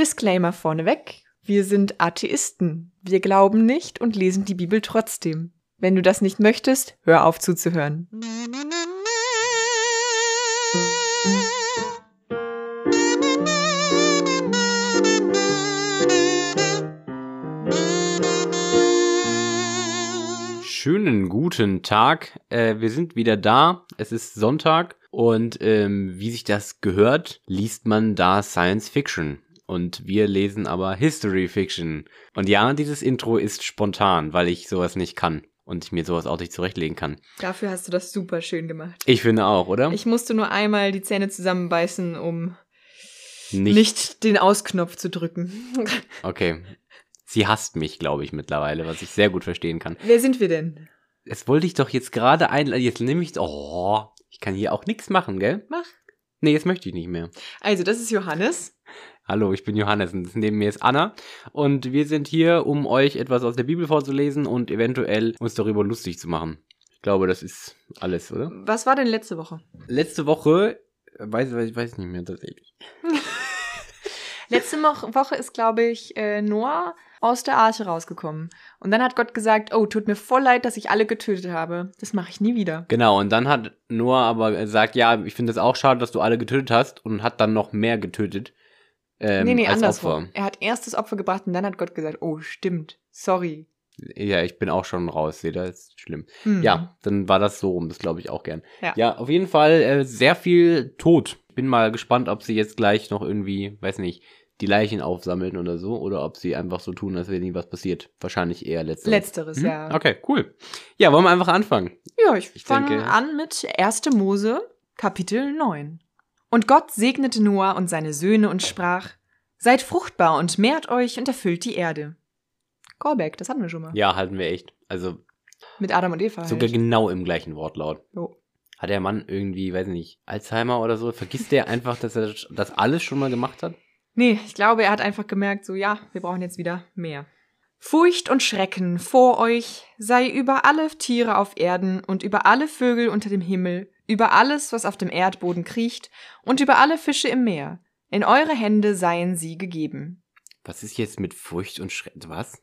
Disclaimer vorneweg. Wir sind Atheisten. Wir glauben nicht und lesen die Bibel trotzdem. Wenn du das nicht möchtest, hör auf zuzuhören. Schönen guten Tag. Äh, wir sind wieder da. Es ist Sonntag und ähm, wie sich das gehört, liest man da Science Fiction. Und wir lesen aber History Fiction. Und ja, dieses Intro ist spontan, weil ich sowas nicht kann und ich mir sowas auch nicht zurechtlegen kann. Dafür hast du das super schön gemacht. Ich finde auch, oder? Ich musste nur einmal die Zähne zusammenbeißen, um nicht. nicht den Ausknopf zu drücken. Okay. Sie hasst mich, glaube ich, mittlerweile, was ich sehr gut verstehen kann. Wer sind wir denn? Es wollte ich doch jetzt gerade einladen. Jetzt nehme ich. Oh, ich kann hier auch nichts machen, gell? Mach. Nee, jetzt möchte ich nicht mehr. Also, das ist Johannes. Hallo, ich bin Johannes und neben mir ist Anna. Und wir sind hier, um euch etwas aus der Bibel vorzulesen und eventuell uns darüber lustig zu machen. Ich glaube, das ist alles, oder? Was war denn letzte Woche? Letzte Woche, weiß, weiß, weiß nicht mehr tatsächlich. Letzte Woche ist, glaube ich, äh, Noah aus der Arche rausgekommen. Und dann hat Gott gesagt, oh, tut mir voll leid, dass ich alle getötet habe. Das mache ich nie wieder. Genau, und dann hat Noah aber gesagt, ja, ich finde es auch schade, dass du alle getötet hast und hat dann noch mehr getötet. Ähm, nee, nee, als andersrum. Opfer. Er hat erst das Opfer gebracht und dann hat Gott gesagt, oh, stimmt, sorry. Ja, ich bin auch schon raus, seht ihr, das ist schlimm. Hm. Ja, dann war das so rum, das glaube ich auch gern. Ja. ja, auf jeden Fall äh, sehr viel Tod. Bin mal gespannt, ob sie jetzt gleich noch irgendwie, weiß nicht, die Leichen aufsammeln oder so, oder ob sie einfach so tun, als wäre nie was passiert. Wahrscheinlich eher letzteres. Letzteres, Mhm. ja. Okay, cool. Ja, wollen wir einfach anfangen. Ja, ich, Ich fange an mit 1. Mose, Kapitel 9. Und Gott segnete Noah und seine Söhne und sprach, Seid fruchtbar und mehrt euch und erfüllt die Erde. Callback, das hatten wir schon mal. Ja, halten wir echt. Also Mit Adam und Eva. sogar Halt. genau im gleichen Wortlaut. Jo. Hat der Mann irgendwie, weiß nicht, Alzheimer oder so? Vergisst der einfach, dass er das alles schon mal gemacht hat? Nee, ich glaube, er hat einfach gemerkt, so ja, wir brauchen jetzt wieder mehr. Furcht und Schrecken vor euch sei über alle Tiere auf Erden und über alle Vögel unter dem Himmel, über alles, was auf dem Erdboden kriecht und über alle Fische im Meer. In eure Hände seien sie gegeben. Was ist jetzt mit Furcht und Schrecken? Was?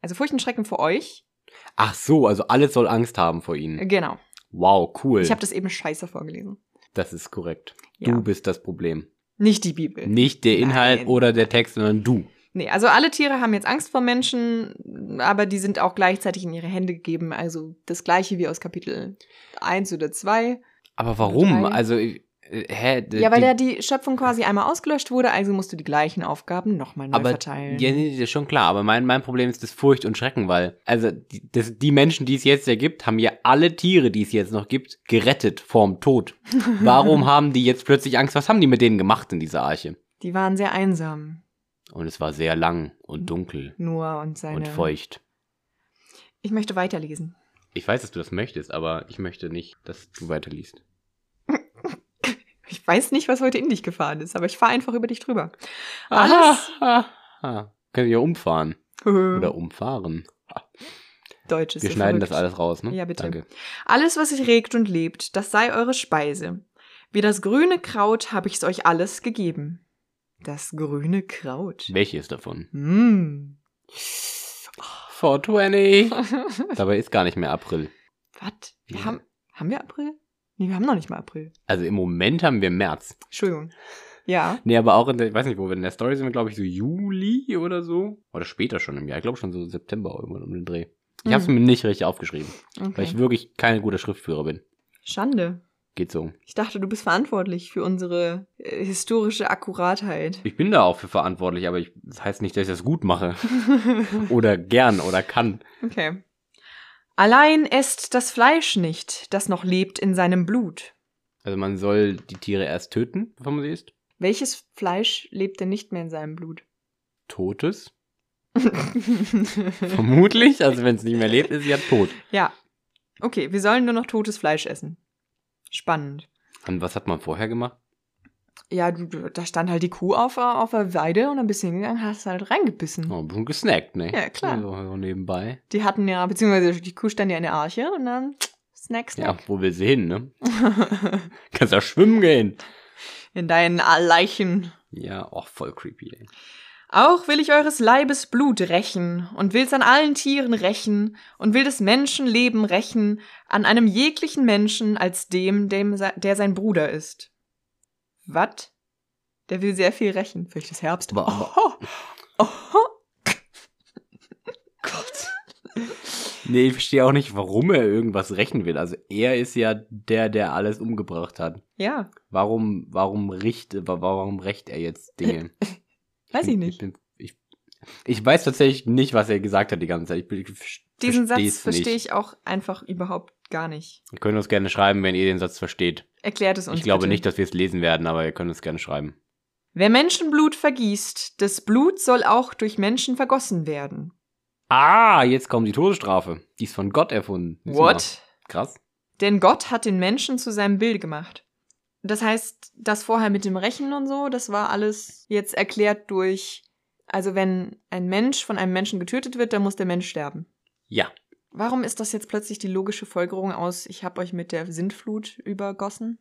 Also Furcht und Schrecken vor euch? Ach so, also alles soll Angst haben vor ihnen. Genau. Wow, cool. Ich habe das eben scheiße vorgelesen. das ist korrekt. Ja. Du bist das Problem. Nicht die Bibel. Nicht der Inhalt Nein. oder der Text, sondern du. Nee, also alle Tiere haben jetzt Angst vor Menschen, aber die sind auch gleichzeitig in ihre Hände gegeben. Also das gleiche wie aus Kapitel 1 oder 2. Aber warum? Also, äh, hä? Ja, weil die, ja die Schöpfung quasi einmal ausgelöscht wurde, also musst du die gleichen Aufgaben nochmal neu aber, verteilen. Ja, nee, das ist schon klar. Aber mein, mein Problem ist das Furcht und Schrecken, weil, also, die, das, die Menschen, die es jetzt ja gibt, haben ja alle Tiere, die es jetzt noch gibt, gerettet vorm Tod. Warum haben die jetzt plötzlich Angst? Was haben die mit denen gemacht in dieser Arche? Die waren sehr einsam. Und es war sehr lang und dunkel Noah und seine. und feucht. Ich möchte weiterlesen. Ich weiß, dass du das möchtest, aber ich möchte nicht, dass du weiterliest. Ich weiß nicht, was heute in dich gefahren ist, aber ich fahre einfach über dich drüber. Aha, Alles. aha. Könnt ihr umfahren oder umfahren. Deutsch ist Wir so schneiden verrückt. das alles raus, ne? Ja, bitte. Danke. Alles, was sich regt und lebt, das sei eure Speise. Wie das grüne Kraut habe ich's euch alles gegeben. Das grüne Kraut. Welches davon? Mm. 420. Dabei ist gar nicht mehr April. Was? Wir Ja. haben, haben wir April? Nee, wir haben noch nicht mal April. Also im Moment haben wir März. Entschuldigung. Ja. Nee, aber auch in der, ich weiß nicht, wo wir in der Story sind, wir glaube ich so Juli oder so. Oder später schon im Jahr. Ich glaube schon so September irgendwann um den Dreh. Ich habe es Mhm. mir nicht richtig aufgeschrieben, weil Okay. ich wirklich kein guter Schriftführer bin. Schande. Geht so. Ich dachte, du bist verantwortlich für unsere äh, historische Akkuratheit. Ich bin da auch für verantwortlich, aber ich, das heißt nicht, dass ich das gut mache. oder gern oder kann. okay. Allein esst das Fleisch nicht, das noch lebt in seinem Blut. Also man soll die Tiere erst töten, bevor man sie isst. Welches Fleisch lebt denn nicht mehr in seinem Blut? Totes. Vermutlich. Also wenn es nicht mehr lebt, ist sie ja tot. ja. Okay, wir sollen nur noch totes Fleisch essen. Spannend. Und was hat man vorher gemacht? Ja, du, da stand halt die Kuh auf, auf der Weide und dann bist du hingegangen, hast halt reingebissen. Oh, ein bisschen gesnackt, ne? Ja, klar. So, so nebenbei. Die hatten ja, beziehungsweise die Kuh stand ja in der Arche und dann Snack, Ja, Snack. wo will sie hin, ne? Kannst ja schwimmen gehen. In deinen Leichen. Ja, auch voll creepy, ey. Auch will ich eures Leibes Blut rächen und will's an allen Tieren rächen und will des Menschen Leben rächen an einem jeglichen Menschen als dem, dem der sein Bruder ist. Wat? Der will sehr viel rächen. Vielleicht ist Herbst. Aber- Oho. Oho. Gott. Nee, ich verstehe auch nicht, warum er irgendwas rächen will. Also er ist ja der, der alles umgebracht hat. Ja, Warum, warum richt, wa- warum rächt er jetzt Dinge? weiß ich nicht. Ich, bin, ich, weiß tatsächlich nicht, was er gesagt hat die ganze Zeit. Ich, ich Diesen Satz verstehe ich auch einfach überhaupt gar nicht. Ihr könnt uns gerne schreiben, wenn ihr den Satz versteht. Erklärt es uns. Ich glaube bitte. nicht, dass wir es lesen werden, aber ihr könnt uns gerne schreiben. Wer Menschenblut vergießt, das Blut soll auch durch Menschen vergossen werden. Ah, jetzt kommt die Todesstrafe. Die ist von Gott erfunden. Mal. What? Krass. Denn Gott hat den Menschen zu seinem Bild gemacht. Das heißt, das vorher mit dem Rechen und so, das war alles jetzt erklärt durch, also wenn ein Mensch von einem Menschen getötet wird, dann muss der Mensch sterben. Ja. Warum ist das jetzt plötzlich die logische Folgerung aus, ich habe euch mit der Sintflut übergossen?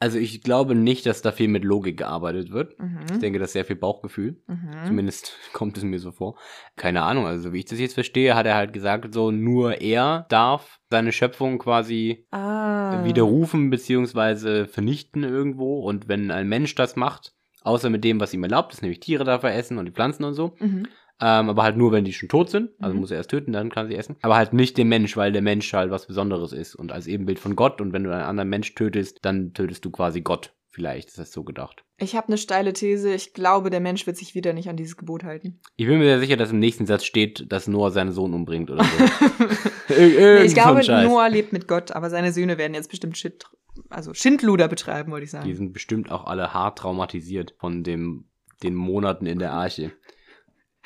Also ich glaube nicht, dass da viel mit Logik gearbeitet wird. Ich Mhm. denke, das ist sehr viel Bauchgefühl. Mhm. Zumindest kommt es mir so vor. Keine Ahnung, also wie ich das jetzt verstehe, hat er halt gesagt, so nur er darf seine Schöpfung quasi Ah. widerrufen beziehungsweise vernichten irgendwo. Und wenn ein Mensch das macht, außer mit dem, was ihm erlaubt ist, nämlich Tiere darf er essen und die Pflanzen und so, Mhm. ähm, aber halt nur, wenn die schon tot sind, also Mhm. muss er erst töten, dann kann sie essen. Aber halt nicht den Mensch, weil der Mensch halt was Besonderes ist und als Ebenbild von Gott. Und wenn du einen anderen Mensch tötest, dann tötest du quasi Gott. Vielleicht ist das so gedacht. Ich habe eine steile These. Ich glaube, der Mensch wird sich wieder nicht an dieses Gebot halten. Ich bin mir sehr sicher, dass im nächsten Satz steht, dass Noah seinen Sohn umbringt oder so. Nee, ich glaube. Noah lebt mit Gott, aber seine Söhne werden jetzt bestimmt Shit, also Schindluder betreiben, wollte ich sagen. Die sind bestimmt auch alle hart traumatisiert von dem, den Monaten in der Arche.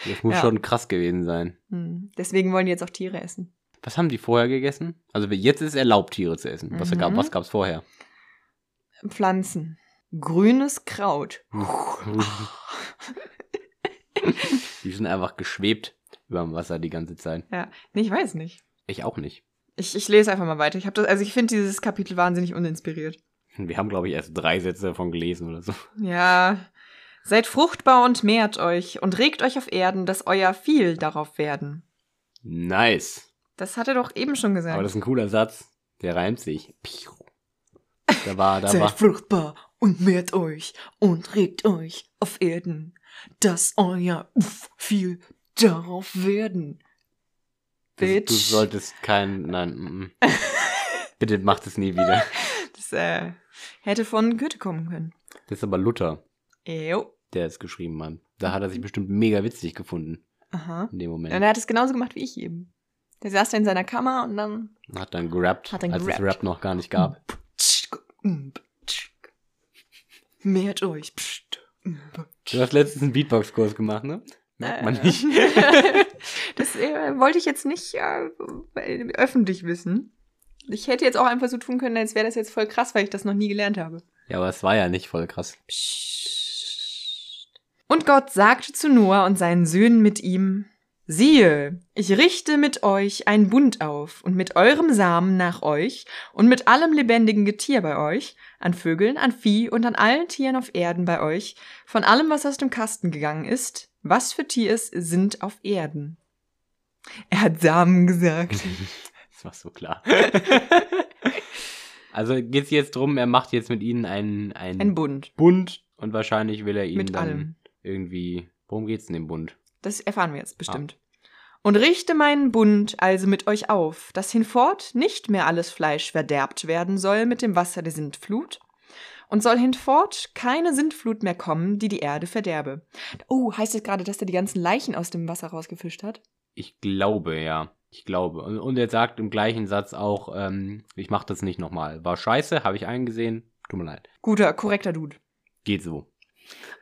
Das muss Ja. schon krass gewesen sein. Hm. Deswegen wollen die jetzt auch Tiere essen. Was haben die vorher gegessen? Also jetzt ist es erlaubt, Tiere zu essen. Was, Mhm. gab, was gab's vorher? Pflanzen. Grünes Kraut. die sind einfach geschwebt über dem Wasser die ganze Zeit. Ja, nee, ich weiß nicht. Ich auch nicht. Ich, ich lese einfach mal weiter. Ich das, also ich finde dieses Kapitel wahnsinnig uninspiriert. Wir haben, glaube ich, erst drei Sätze davon gelesen oder so. Ja. Seid fruchtbar und mehrt euch und regt euch auf Erden, dass euer viel darauf werden. Nice. Das hat er doch eben schon gesagt. Aber das ist ein cooler Satz. Der reimt sich. Da war, da Seid war. fruchtbar und mehrt euch und regt euch auf Erden, dass euer Uff viel darauf werden. Du, du Bitch. solltest kein. Nein. mm, mm. Bitte mach das nie wieder. Das äh, hätte von Goethe kommen können. Das ist aber Luther, Jo. der es geschrieben hat. Da hat er sich bestimmt mega witzig gefunden Aha. in dem Moment. Und er hat es genauso gemacht wie ich eben. Der saß da in seiner Kammer und dann. Hat dann gerappt, Hat dann als es gerappt. Rap noch gar nicht gab. Mehrt euch. Du hast letztens einen Beatbox-Kurs gemacht, ne? Merkt man Äh. nicht. das äh, wollte ich jetzt nicht äh, öffentlich wissen. Ich hätte jetzt auch einfach so tun können, als wäre das jetzt voll krass, weil ich das noch nie gelernt habe. Ja, aber es war ja nicht voll krass. Und Gott sagte zu Noah und seinen Söhnen mit ihm, siehe, ich richte mit euch einen Bund auf und mit eurem Samen nach euch und mit allem lebendigen Getier bei euch, an Vögeln, an Vieh und an allen Tieren auf Erden bei euch, von allem, was aus dem Kasten gegangen ist, was für Tier es sind auf Erden. Er hat Samen gesagt. Das war so klar. also geht's jetzt drum, er macht jetzt mit ihnen einen, einen Ein Bund. Bund und wahrscheinlich will er ihnen Mit dann allem. irgendwie. Worum geht's in dem Bund? Das erfahren wir jetzt bestimmt. Und richte meinen Bund also mit euch auf, dass hinfort nicht mehr alles Fleisch verderbt werden soll mit dem Wasser der Sintflut, und soll hinfort keine Sintflut mehr kommen, die die Erde verderbe. Oh, heißt es gerade, dass er die ganzen Leichen aus dem Wasser rausgefischt hat? Ich glaube, ja. Ich glaube. Und, und er sagt im gleichen Satz auch, ähm, ich mach das nicht nochmal. War scheiße, habe ich eingesehen. Tut mir leid. Guter, korrekter Dude. Geht so.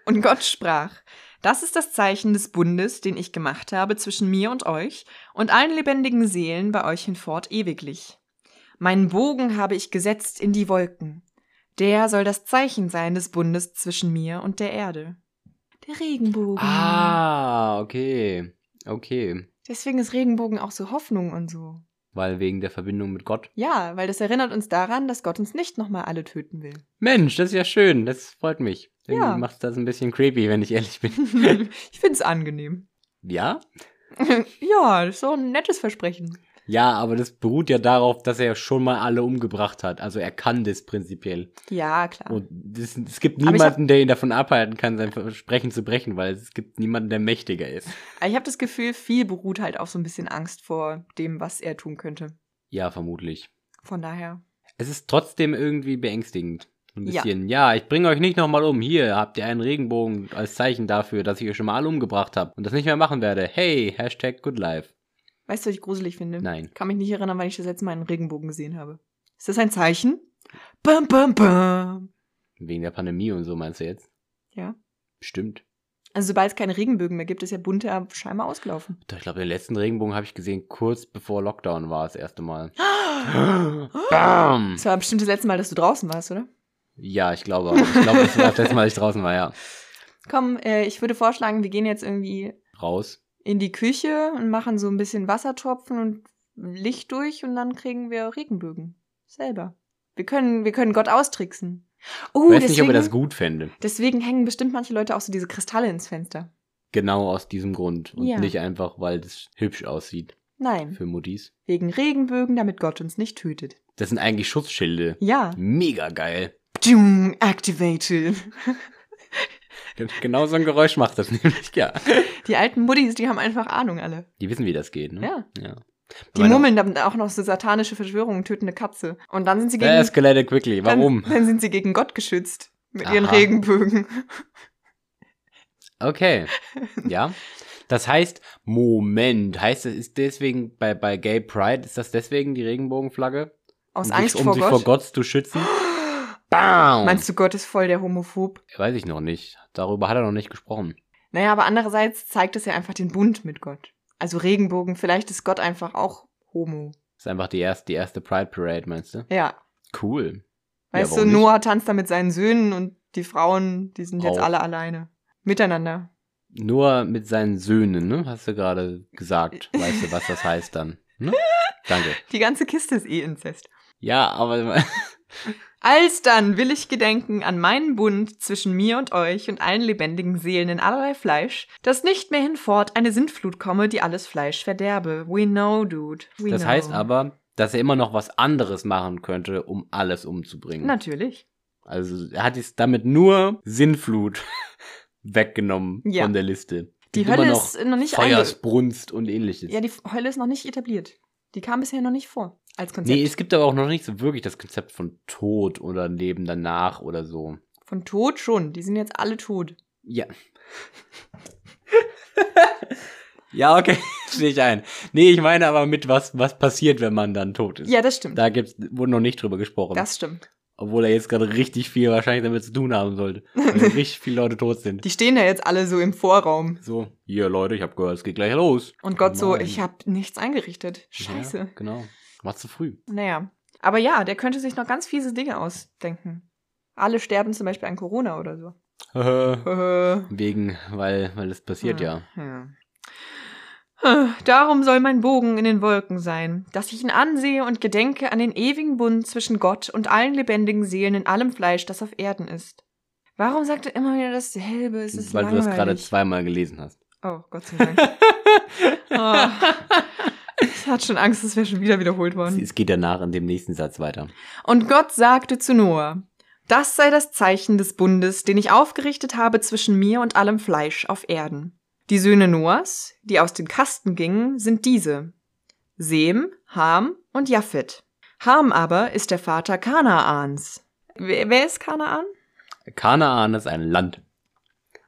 Und Gott sprach, das ist das Zeichen des Bundes, den ich gemacht habe zwischen mir und euch und allen lebendigen Seelen bei euch hinfort ewiglich. Meinen Bogen habe ich gesetzt in die Wolken. Der soll das Zeichen sein des Bundes zwischen mir und der Erde. Der Regenbogen. Ah, okay. Okay. Deswegen ist Regenbogen auch so Hoffnung und so. Weil wegen der Verbindung mit Gott. Ja, weil das erinnert uns daran, dass Gott uns nicht nochmal alle töten will. Mensch, das ist ja schön. Das freut mich. Irgendwie Ja. macht das ein bisschen creepy, wenn ich ehrlich bin. ich find's angenehm. ja? ja, das ist so ein nettes Versprechen. Ja, aber das beruht ja darauf, dass er schon mal alle umgebracht hat. Also er kann das prinzipiell. Ja, klar. Und das, es gibt niemanden, der ihn davon abhalten kann, sein Versprechen zu brechen, weil es gibt niemanden, der mächtiger ist. Ich habe das Gefühl, viel beruht halt auf so ein bisschen Angst vor dem, was er tun könnte. Ja, vermutlich. Von daher. Es ist trotzdem irgendwie beängstigend. Ein Ja. bisschen, ja, ich bringe euch nicht nochmal um. Hier habt ihr einen Regenbogen als Zeichen dafür, dass ich euch schon mal alle umgebracht habe und das nicht mehr machen werde. Hey, Hashtag Good Life. Weißt du, was ich gruselig finde? Nein. Kann mich nicht erinnern, wann ich das letzte Mal einen Regenbogen gesehen habe. Ist das ein Zeichen? Bam, bam, bam. Wegen der Pandemie und so meinst du jetzt? Ja. Bestimmt. Also sobald es keine Regenbögen mehr gibt, ist ja bunte scheinbar ausgelaufen. Ich glaube, den letzten Regenbogen habe ich gesehen, kurz bevor Lockdown war, das erste Mal. Bam! Das war bestimmt das letzte Mal, dass du draußen warst, oder? Ja, ich glaube auch. Ich glaube, das war das letzte Mal, als ich draußen war, ja. Komm, äh, ich würde vorschlagen, wir gehen jetzt irgendwie Raus. In die Küche und machen so ein bisschen Wassertropfen und Licht durch und dann kriegen wir Regenbögen. Selber. Wir können, wir können Gott austricksen. Oh, Ich weiß nicht, deswegen, ob er das gut fände. deswegen hängen bestimmt manche Leute auch so diese Kristalle ins Fenster. Genau aus diesem Grund. Und Ja. nicht einfach, weil das hübsch aussieht Nein, für Muttis. wegen Regenbögen, damit Gott uns nicht tötet. Das sind eigentlich Schutzschilde. Ja. Mega geil. Dum, activated. Genau so ein Geräusch macht das nämlich, ja. Die alten Muddis, die haben einfach Ahnung alle. Die wissen, wie das geht, ne? Ja. ja. Die Meine- murmeln dann auch noch so satanische Verschwörungen, töten eine Katze. Und dann sind sie gegen, escalated quickly. Warum? Dann, dann sind sie gegen Gott geschützt. Mit ihren Aha. Regenbögen. Okay. Ja. Das heißt, Moment, heißt es, ist deswegen bei, bei Gay Pride, ist das deswegen die Regenbogenflagge? Aus um Angst sich, um vor sich Gott. vor Gott zu schützen? Bam! Meinst du, Gott ist voll der Homophob? Weiß ich noch nicht. Darüber hat er noch nicht gesprochen. Naja, aber andererseits zeigt es ja einfach den Bund mit Gott. Also Regenbogen, vielleicht ist Gott einfach auch Homo. ist einfach die erste, die erste Pride Parade, meinst du? Ja. Cool. Weißt Ja, du, warum nicht? Noah tanzt da mit seinen Söhnen und die Frauen, die sind jetzt Auch. alle alleine. Miteinander. Nur mit seinen Söhnen, ne? Hast du gerade gesagt. Weißt du, was das heißt dann? Ne? Danke. Die ganze Kiste ist eh Inzest. Ja, aber Alsdann will ich gedenken an meinen Bund zwischen mir und euch und allen lebendigen Seelen in allerlei Fleisch, dass nicht mehr hinfort eine Sintflut komme, die alles Fleisch verderbe. We know, dude. We das know. heißt aber, dass er immer noch was anderes machen könnte, um alles umzubringen. Natürlich. Also er hat jetzt damit nur Sinnflut weggenommen Ja. von der Liste. Die Gibt Hölle noch ist noch nicht. Feuersbrunst und ähnliches. Ja, die Hölle ist noch nicht etabliert. Die kam bisher noch nicht vor. Als Konzept. nee, es gibt aber auch noch nicht so wirklich das Konzept von Tod oder Leben danach oder so. Von Tod schon. Die sind jetzt alle tot. Ja. ja, okay, sehe ich ein. Nee, ich meine aber mit was, was passiert, wenn man dann tot ist. Ja, das stimmt. Da gibt's, wurde noch nicht drüber gesprochen. das stimmt. Obwohl er jetzt gerade richtig viel wahrscheinlich damit zu tun haben sollte. Weil richtig viele Leute tot sind. Die stehen ja jetzt alle so im Vorraum. So, hier Leute, ich hab gehört, es geht gleich los. Und Gott so, Nein. ich habe nichts eingerichtet. Scheiße. Ja, genau. War zu früh. Naja. Aber ja, der könnte sich noch ganz fiese Dinge ausdenken. Alle sterben zum Beispiel an Corona oder so. Wegen, weil, weil es passiert ja. Ja. Darum soll mein Bogen in den Wolken sein, dass ich ihn ansehe und gedenke an den ewigen Bund zwischen Gott und allen lebendigen Seelen in allem Fleisch, das auf Erden ist. Warum sagt er immer wieder dasselbe? Es ist weil du langweilig. das gerade zweimal gelesen hast. Oh, Gott sei Dank. oh. Ich hatte schon Angst, es wäre schon wieder wiederholt worden. Es geht danach in dem nächsten Satz weiter. Und Gott sagte zu Noah, das sei das Zeichen des Bundes, den ich aufgerichtet habe zwischen mir und allem Fleisch auf Erden. Die Söhne Noahs, die aus dem Kasten gingen, sind diese. Sem, Ham und Japhet. Ham aber ist der Vater Kanaans. Wer, wer ist Kanaan? Kanaan ist ein Land.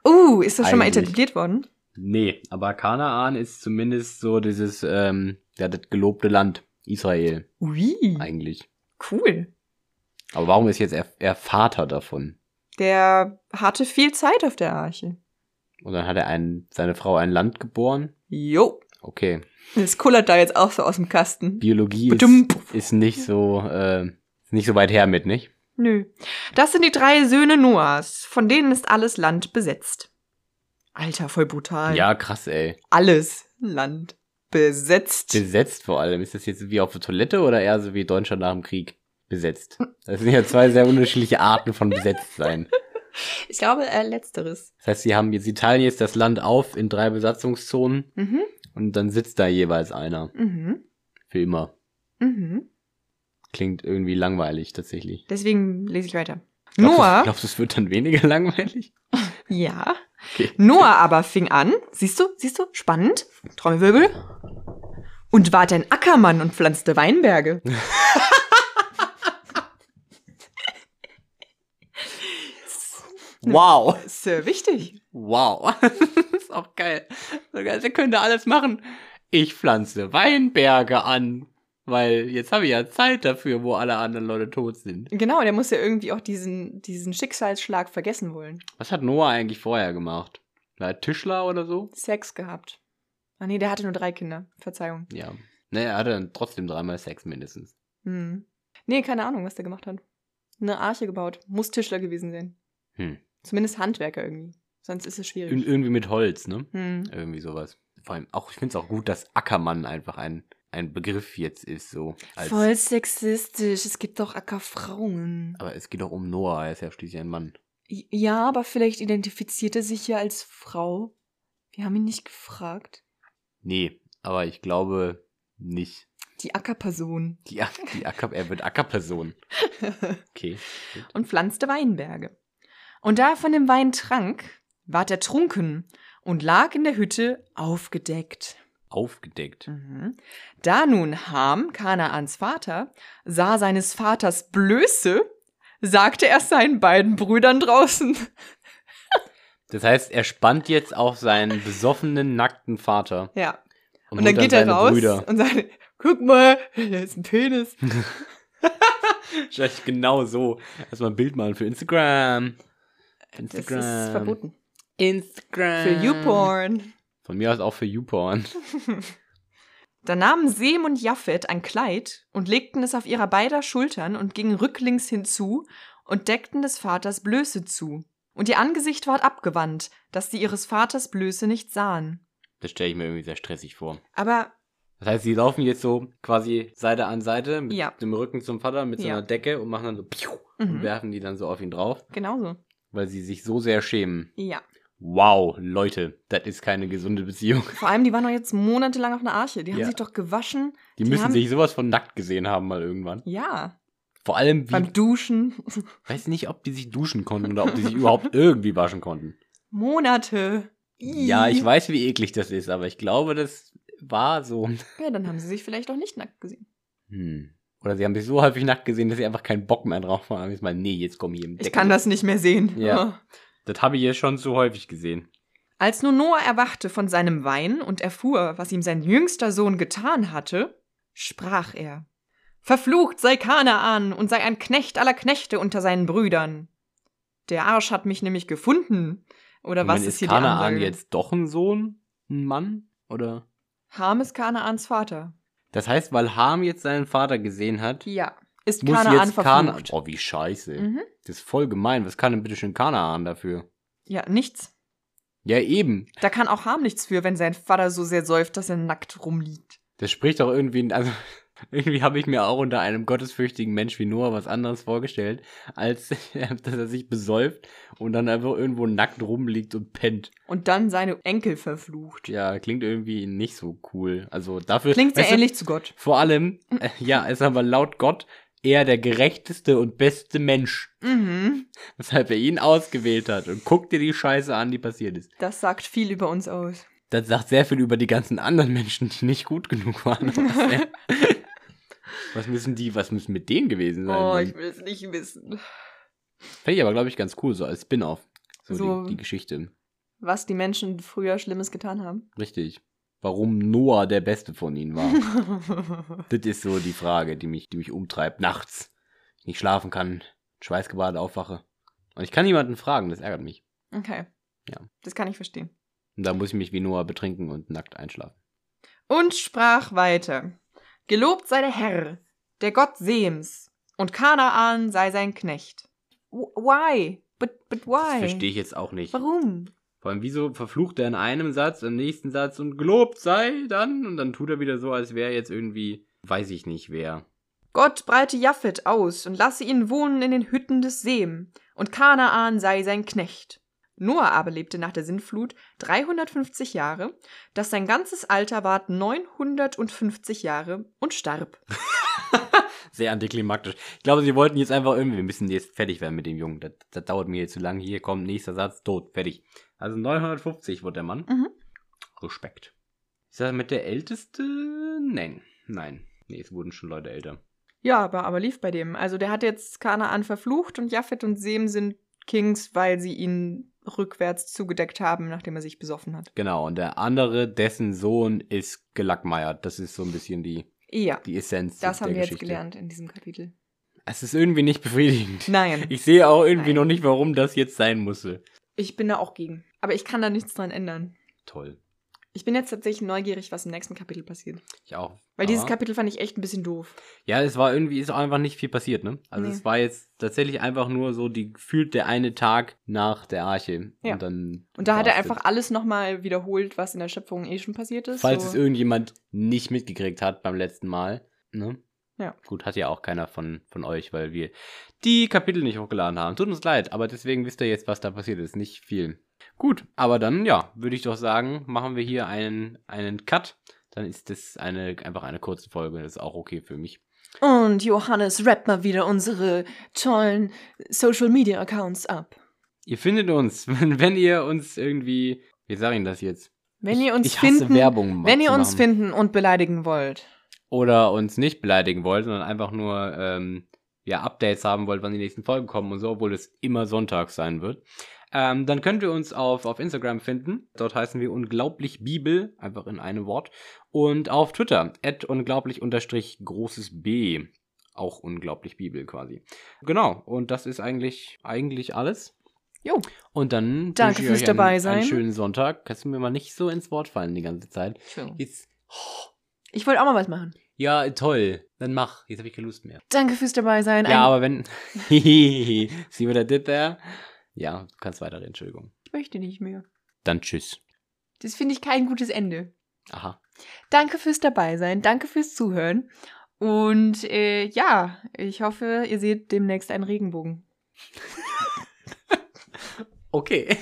Uh, ist das schon mal Eigentlich. etabliert worden? Nee, aber Kanaan ist zumindest so dieses, ähm, ja, das gelobte Land. Israel, Ui, eigentlich. cool. Aber warum ist jetzt er, er Vater davon? Der hatte viel Zeit auf der Arche. Und dann hat er ein, seine Frau ein Land geboren? Jo. Okay. Das kullert da jetzt auch so aus dem Kasten. Biologie Badum. ist, ist nicht so, äh, nicht so weit her mit, nicht? Nö. Das sind die drei Söhne Noahs, von denen ist alles Land besetzt. Alter, voll brutal. Ja, krass, ey. Alles Land. besetzt. Besetzt vor allem. Ist das jetzt wie auf der Toilette oder eher so wie Deutschland nach dem Krieg? Besetzt. Das sind ja zwei sehr unterschiedliche Arten von besetzt sein. Ich glaube, äh, letzteres. Das heißt, sie haben jetzt, sie teilen jetzt das Land auf in drei Besatzungszonen Mhm. und dann sitzt da jeweils einer. Mhm. Für immer. Mhm. Klingt irgendwie langweilig tatsächlich. Deswegen lese ich weiter. Glaubst du- Noah, Glaubst du, es wird dann weniger langweilig? Ja. Okay. Noah aber fing an, siehst du, siehst du, spannend, Trommelwirbel, und ward ein Ackermann und pflanzte Weinberge. Wow. Ist äh, wichtig. Wow. das ist auch geil. Der könnte alles machen. Ich pflanze Weinberge an. Weil jetzt habe ich ja Zeit dafür, wo alle anderen Leute tot sind. Genau, der muss ja irgendwie auch diesen, diesen Schicksalsschlag vergessen wollen. Was hat Noah eigentlich vorher gemacht? War er Tischler oder so? Sex gehabt. Ah nee, der hatte nur drei Kinder. Verzeihung. Ja. Ne, er hatte dann trotzdem dreimal Sex mindestens. Hm. Nee, keine Ahnung, was der gemacht hat. Eine Arche gebaut. Muss Tischler gewesen sein. Hm. Zumindest Handwerker irgendwie. Sonst ist es schwierig. Ir irgendwie mit Holz, ne? hm. Irgendwie sowas. Vor allem auch, ich finde es auch gut, dass Ackermann einfach ein, ein Begriff jetzt ist, so. Voll sexistisch. Es gibt doch Ackerfrauen. aber es geht auch um Noah, er ist ja schließlich ein Mann. Ja, aber vielleicht identifiziert er sich ja als Frau. Wir haben ihn nicht gefragt. Nee, aber ich glaube nicht. Die Ackerperson. Die, die Acker, er wird Ackerperson. Okay. gut. und pflanzte Weinberge. Und da er von dem Wein trank, ward er trunken und lag in der Hütte aufgedeckt. Aufgedeckt. Mhm. Da nun Ham, Kanaans Vater, sah seines Vaters Blöße, sagte er seinen beiden Brüdern draußen. Das heißt, er spannt jetzt auf seinen besoffenen, nackten Vater. Ja. Und, holt dann geht er raus Brüder. und sagt, guck mal, da ist ein Penis. Vielleicht genau so. Erstmal ein Bild malen für Instagram. Das Instagram. ist verboten. Instagram. Für YouPorn. Von mir aus auch für YouPorn. Da nahmen Sem und Japhet ein Kleid und legten es auf ihrer beider Schultern und gingen rücklings hinzu und deckten des Vaters Blöße zu. Und ihr Angesicht ward abgewandt, dass sie ihres Vaters Blöße nicht sahen. Das stelle ich mir irgendwie sehr stressig vor. Aber Das heißt, sie laufen jetzt so quasi Seite an Seite mit Ja. dem Rücken zum Vater mit so Ja. einer Decke und machen dann so piu und Mhm. werfen die dann so auf ihn drauf, genauso. weil sie sich so sehr schämen. Ja. Wow, Leute, das ist keine gesunde Beziehung. Vor allem, die waren doch jetzt monatelang auf einer Arche. Die haben Ja. sich doch gewaschen. Die, Die müssen haben- sich sowas von nackt gesehen haben mal irgendwann. Ja. Vor allem, wie, Beim Duschen. weiß nicht, ob die sich duschen konnten oder ob die sich überhaupt irgendwie waschen konnten. Monate. Ja, ich weiß, wie eklig das ist, aber ich glaube, das war so. Ja, dann haben sie sich vielleicht auch nicht nackt gesehen. Hm. Oder sie haben sich so häufig nackt gesehen, dass sie einfach keinen Bock mehr drauf haben. Jetzt mal, nee, jetzt komm hier im Ich kann das nicht mehr sehen. Ja. Das habe ich jetzt schon zu häufig gesehen. Als nun Noah erwachte von seinem Wein und erfuhr, was ihm sein jüngster Sohn getan hatte, sprach er: Verflucht sei Kanaan und sei ein Knecht aller Knechte unter seinen Brüdern. Der Arsch hat mich nämlich gefunden. Oder was Moment, ist hier Kanaan die Ansage? jetzt doch ein Sohn? Ein Mann? Oder? Ham ist Kanaans Vater. Das heißt, weil Ham jetzt seinen Vater gesehen hat, Ja. Ist muss Kanaan verflucht. Oh, wie scheiße. Mhm. Das ist voll gemein. Was kann denn bitte schön Kanaan dafür? Ja, nichts. Ja, eben. Da kann auch Ham nichts für, wenn sein Vater so sehr säuft, dass er nackt rumliegt. Das spricht doch irgendwie, also irgendwie habe ich mir auch unter einem gottesfürchtigen Mensch wie Noah was anderes vorgestellt, als dass er sich besäuft und dann einfach irgendwo nackt rumliegt und pennt. Und dann seine Enkel verflucht. Ja, klingt irgendwie nicht so cool. Also dafür. Klingt sehr weißt du, ähnlich zu Gott. Vor allem, äh, ja, ist aber laut Gott eher der gerechteste und beste Mensch, Mhm. weshalb er ihn ausgewählt hat. Und guck dir die Scheiße an, die passiert ist. Das sagt viel über uns aus. Das sagt sehr viel über die ganzen anderen Menschen, die nicht gut genug waren. was müssen die, was müssen mit denen gewesen sein? Oh, ich will es nicht wissen. Fände ich aber, glaube ich, ganz cool, so als Spin-off. So, So- Die, die Geschichte. Was die Menschen früher Schlimmes getan haben. Richtig. Warum Noah der Beste von ihnen war. das ist so die Frage, die mich, die mich umtreibt. Nachts. Ich nicht schlafen kann, schweißgebadet aufwache. Und ich kann niemanden fragen, das ärgert mich. okay. Ja. Das kann ich verstehen. Und da muss ich mich wie Noah betrinken und nackt einschlafen. Und sprach weiter. Gelobt sei der Herr, der Gott Sems, und Kanaan sei sein Knecht. Why? But, but why? Das verstehe ich jetzt auch nicht. Warum? Vor allem, wieso verflucht er in einem Satz, im nächsten Satz und gelobt sei dann und dann tut er wieder so, als wäre jetzt irgendwie, weiß ich nicht wer. Gott breite Japhet aus und lasse ihn wohnen in den Hütten des Sem, und Kanaan sei sein Knecht. Noah aber lebte nach der Sintflut 350 Jahre, dass sein ganzes Alter ward 950 Jahre und starb. Sehr antiklimaktisch. Ich glaube, sie wollten jetzt einfach irgendwie, wir müssen jetzt fertig werden mit dem Jungen. Das, das dauert mir jetzt zu lang. Hier kommt nächster Satz, tot, fertig. Also 950 wurde der Mann. Mhm. Respekt. Ist er mit der Älteste? Nein, nein. Nee, es wurden schon Leute älter. Ja, aber, aber lief bei dem. Also der hat jetzt Kanaan verflucht und Japhet und Sem sind Kings, weil sie ihn rückwärts zugedeckt haben, nachdem er sich besoffen hat. Genau, und der andere, dessen Sohn ist gelackmeiert. Das ist so ein bisschen die, Ja, die Essenz das haben wir Geschichte. jetzt gelernt in diesem Kapitel. Es ist irgendwie nicht befriedigend. Nein, Ich sehe auch irgendwie Nein. noch nicht, warum das jetzt sein musste. ich bin da auch gegen. Aber ich kann da nichts dran ändern. Toll. Ich bin jetzt tatsächlich neugierig, was im nächsten Kapitel passiert. Ich auch. Weil dieses Kapitel fand ich echt ein bisschen doof. Ja, es war irgendwie, ist auch einfach nicht viel passiert, ne? Also Nee. es war jetzt tatsächlich einfach nur so, die gefühlt der eine Tag nach der Arche. Ja. Und dann. Und da hat er einfach alles nochmal wiederholt, was in der Schöpfung eh schon passiert ist. Falls so. es irgendjemand nicht mitgekriegt hat beim letzten Mal, ne? Ja. Gut, hat ja auch keiner von, von euch, weil wir die Kapitel nicht hochgeladen haben. Tut uns leid, aber deswegen wisst ihr jetzt, was da passiert ist. Nicht viel. Gut, aber dann, ja, würde ich doch sagen, machen wir hier einen, einen Cut. Dann ist das eine, einfach eine kurze Folge. Das ist auch okay für mich. Und Johannes rappt mal wieder unsere tollen Social Media Accounts ab. Ihr findet uns, wenn, wenn ihr uns irgendwie, wie sage ich das jetzt? Wenn ihr uns ich hasse finden, Werbung wenn ihr uns machen. finden und beleidigen wollt. Oder uns nicht beleidigen wollt, sondern einfach nur ähm, ja, Updates haben wollt, wann die nächsten Folgen kommen und so, obwohl es immer sonntags sein wird. Ähm, dann könnt ihr uns auf, auf Instagram finden. Dort heißen wir unglaublich Bibel, einfach in einem Wort. Und auf Twitter, at unglaublich unterstrich großes B. Auch unglaublich Bibel quasi. Genau, und das ist eigentlich, eigentlich alles. Jo. Und dann Danke wünsche ich fürs euch einen, dabei sein. einen schönen Sonntag. Kannst du mir mal nicht so ins Wort fallen die ganze Zeit. Jetzt, Ich wollte auch mal was machen. ja, toll. Dann mach. Jetzt habe ich keine Lust mehr. Danke fürs dabei sein. Ja, Ein- aber wenn. See what I did there? Ja, du kannst weiterreden, Entschuldigung. ich möchte nicht mehr. Dann tschüss. Das finde ich kein gutes Ende. Aha. Danke fürs dabei sein. Danke fürs Zuhören. Und äh, ja, ich hoffe, ihr seht demnächst einen Regenbogen. Okay.